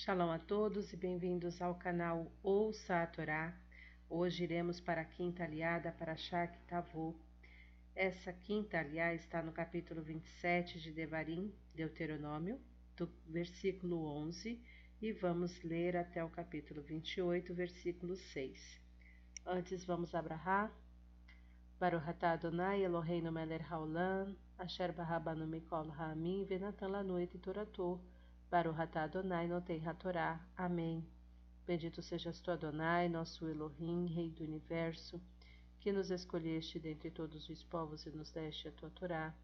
Shalom a todos e bem-vindos ao canal Ouça a Torá. Hoje iremos para a quinta aliada para Shak Tavô. Essa quinta aliada está no capítulo 27 de Devarim, Deuteronômio, do versículo 11, e vamos ler até o capítulo 28, versículo 6. Antes vamos abrahar. Baruch atah Adonai Eloheinu melech haolam, asher barabanu mikol ha'amim venatan lanu et toratou. Baruch atah Adonai Notei HaTorá. Amém. Bendito sejas tu, Adonai, nosso Elohim, Rei do Universo, que nos escolheste dentre todos os povos e nos deste a tua Torá.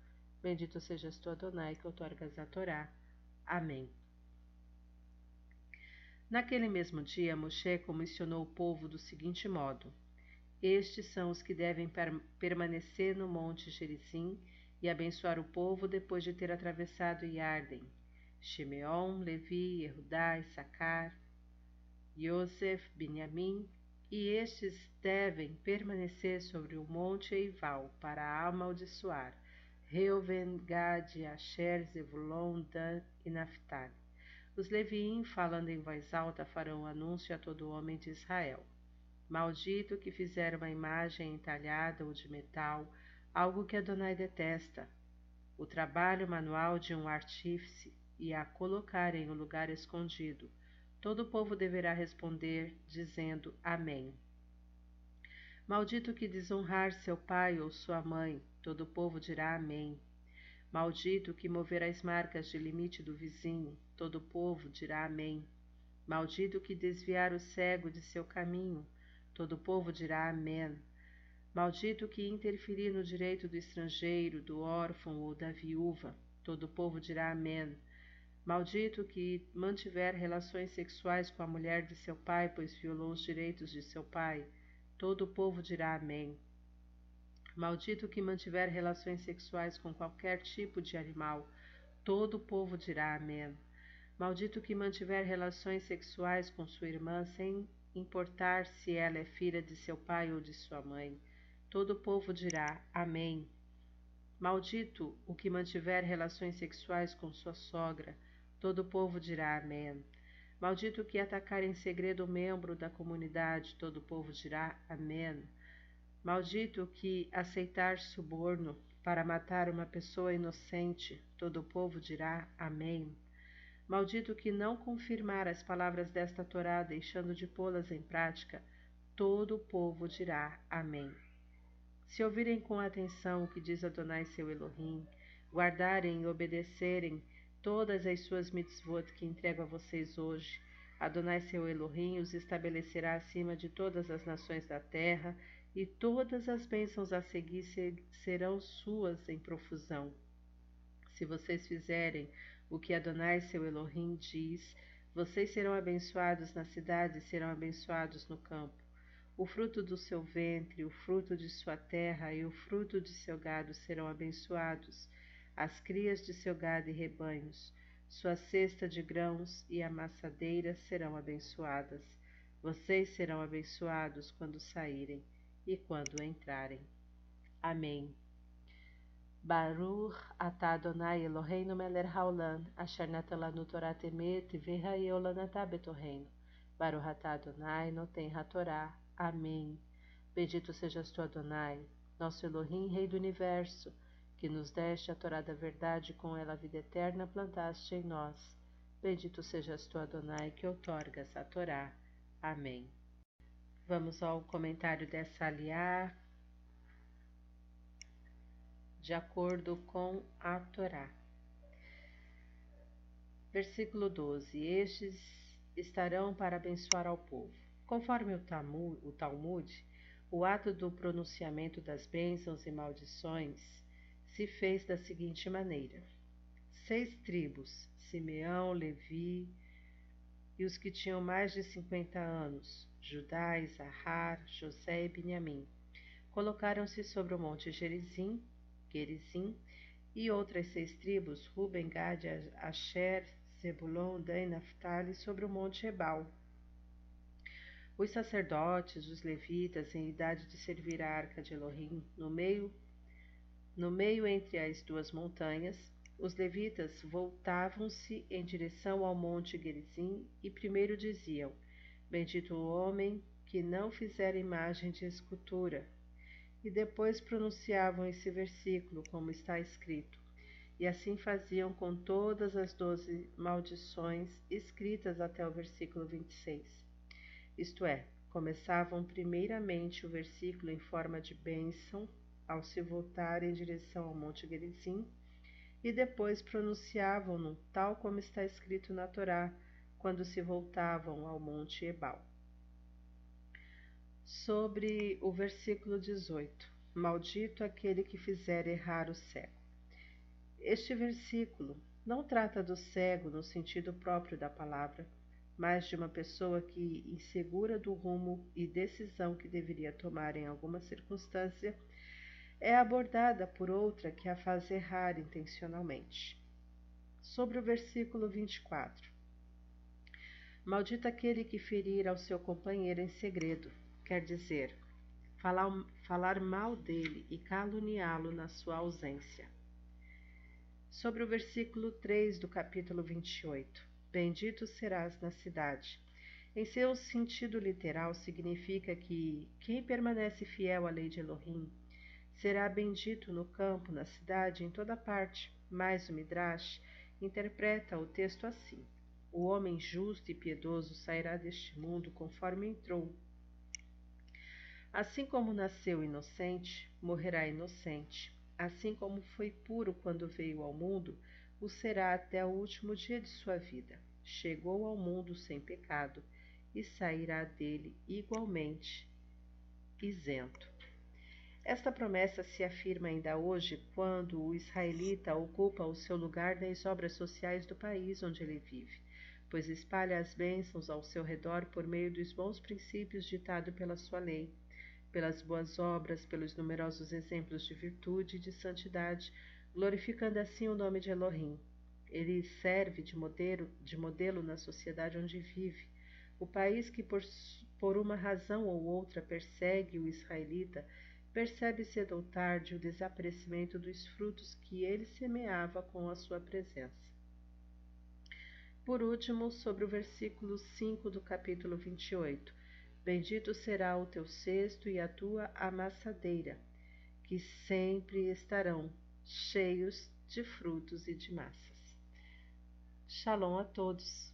Bendito sejas tu, Adonai, que outorgas a Torá. Amém. Naquele mesmo dia, Moshe comissionou o povo do seguinte modo: Estes são os que devem per permanecer no monte Gerizim e abençoar o povo depois de ter atravessado Yarden Shimeon, Levi, Yehudá, Issacar, Yosef, Benjamim, e estes devem permanecer sobre o monte Eival para amaldiçoar Reuven, Gad, Asher, Zebulon, Dan e Naphtali. Os Leviim, falando em voz alta, farão anúncio a todo homem de Israel. Maldito que fizer uma imagem entalhada ou de metal, algo que Adonai detesta, o trabalho manual de um artífice, e a colocar em um lugar escondido. Todo o povo deverá responder, dizendo Amém. Maldito que desonrar seu pai ou sua mãe, todo o povo dirá Amém. Maldito que mover as marcas de limite do vizinho, todo o povo dirá Amém. Maldito que desviar o cego de seu caminho, todo o povo dirá Amém. Maldito que interferir no direito do estrangeiro, do órfão ou da viúva, todo o povo dirá Amém. Maldito que mantiver relações sexuais com a mulher de seu pai, pois violou os direitos de seu pai. Todo o povo dirá Amém. Maldito que mantiver relações sexuais com qualquer tipo de animal. Todo o povo dirá Amém. Maldito que mantiver relações sexuais com sua irmã, sem importar se ela é filha de seu pai ou de sua mãe. Todo o povo dirá Amém. Maldito o que mantiver relações sexuais com sua sogra. Todo o povo dirá Amém. Maldito que atacar em segredo o membro da comunidade, todo o povo dirá Amém. Maldito que aceitar suborno para matar uma pessoa inocente, todo o povo dirá Amém. Maldito que não confirmar as palavras desta Torá, deixando de pô-las em prática, todo o povo dirá Amém. Se ouvirem com atenção o que diz Adonai seu Elohim, guardarem e obedecerem todas as suas mitzvot que entrego a vocês hoje. Adonai seu Elohim os estabelecerá acima de todas as nações da terra, e todas as bênçãos a seguir serão suas em profusão. Se vocês fizerem o que Adonai seu Elohim diz, vocês serão abençoados na cidade e serão abençoados no campo. O fruto do seu ventre, o fruto de sua terra e o fruto de seu gado serão abençoados as crias de seu gado e rebanhos, sua cesta de grãos e amassadeira serão abençoadas. Vocês serão abençoados quando saírem e quando entrarem. Amém. Baruch atah Adonai Eloheinu melech haolam, asher natan lanu Torah temet v'hayeu lanatah betorreino. Baruch atah Adonai noten hatorá. Amém. Bendito sejas tu, Adonai, nosso Elohim, Rei do Universo, que nos deste a Torá da verdade, com ela a vida eterna plantaste em nós. Bendito sejas tu, Adonai, que outorgas a Torá. Amém. Vamos ao comentário dessa aliá, de acordo com a Torá. Versículo 12: Estes estarão para abençoar ao povo. Conforme o Talmud, o, Talmud, o ato do pronunciamento das bênçãos e maldições se fez da seguinte maneira: seis tribos, Simeão, Levi e os que tinham mais de cinquenta anos, Judá, Isahar, José e Benjamim, colocaram-se sobre o monte Gerizim, Gerizim, e outras seis tribos, Ruben, Gad, Asher, Zebulon, Dan e Naphtali, sobre o monte Ebal. Os sacerdotes, os levitas, em idade de servir a arca de Elohim, no meio no meio entre as duas montanhas, Os levitas voltavam-se em direção ao monte Gerizim e primeiro diziam: Bendito o homem que não fizer imagem de escultura. E depois pronunciavam esse versículo, como está escrito. E assim faziam com todas as doze maldições escritas até o versículo 26. Isto é, começavam primeiramente o versículo em forma de bênção ao se voltar em direção ao Monte Gerizim, e depois pronunciavam-no tal como está escrito na Torá, quando se voltavam ao Monte Ebal. Sobre o versículo 18: Maldito aquele que fizer errar o cego. Este versículo não trata do cego no sentido próprio da palavra, mas de uma pessoa que, insegura do rumo e decisão que deveria tomar em alguma circunstância, é abordada por outra que a faz errar intencionalmente. Sobre o versículo 24: Maldito aquele que ferir ao seu companheiro em segredo, quer dizer, falar, falar mal dele e caluniá-lo na sua ausência. Sobre o versículo 3 do capítulo 28: Bendito serás na cidade. Em seu sentido literal, significa que quem permanece fiel à lei de Elohim será bendito no campo, na cidade, em toda parte. Mas o Midrash interpreta o texto assim: O homem justo e piedoso sairá deste mundo conforme entrou. Assim como nasceu inocente, morrerá inocente. Assim como foi puro quando veio ao mundo, o será até o último dia de sua vida. Chegou ao mundo sem pecado e sairá dele igualmente isento. Esta promessa se afirma ainda hoje quando o israelita ocupa o seu lugar nas obras sociais do país onde ele vive, pois espalha as bênçãos ao seu redor por meio dos bons princípios ditados pela sua lei, pelas boas obras, pelos numerosos exemplos de virtude e de santidade, glorificando assim o nome de Elohim. Ele serve de modelo, de modelo na sociedade onde vive. O país que, por, por uma razão ou outra, persegue o israelita percebe cedo ou tarde o desaparecimento dos frutos que ele semeava com a sua presença. Por último, sobre o versículo 5 do capítulo 28. Bendito será o teu cesto e a tua amassadeira, que sempre estarão cheios de frutos e de massas. Shalom a todos.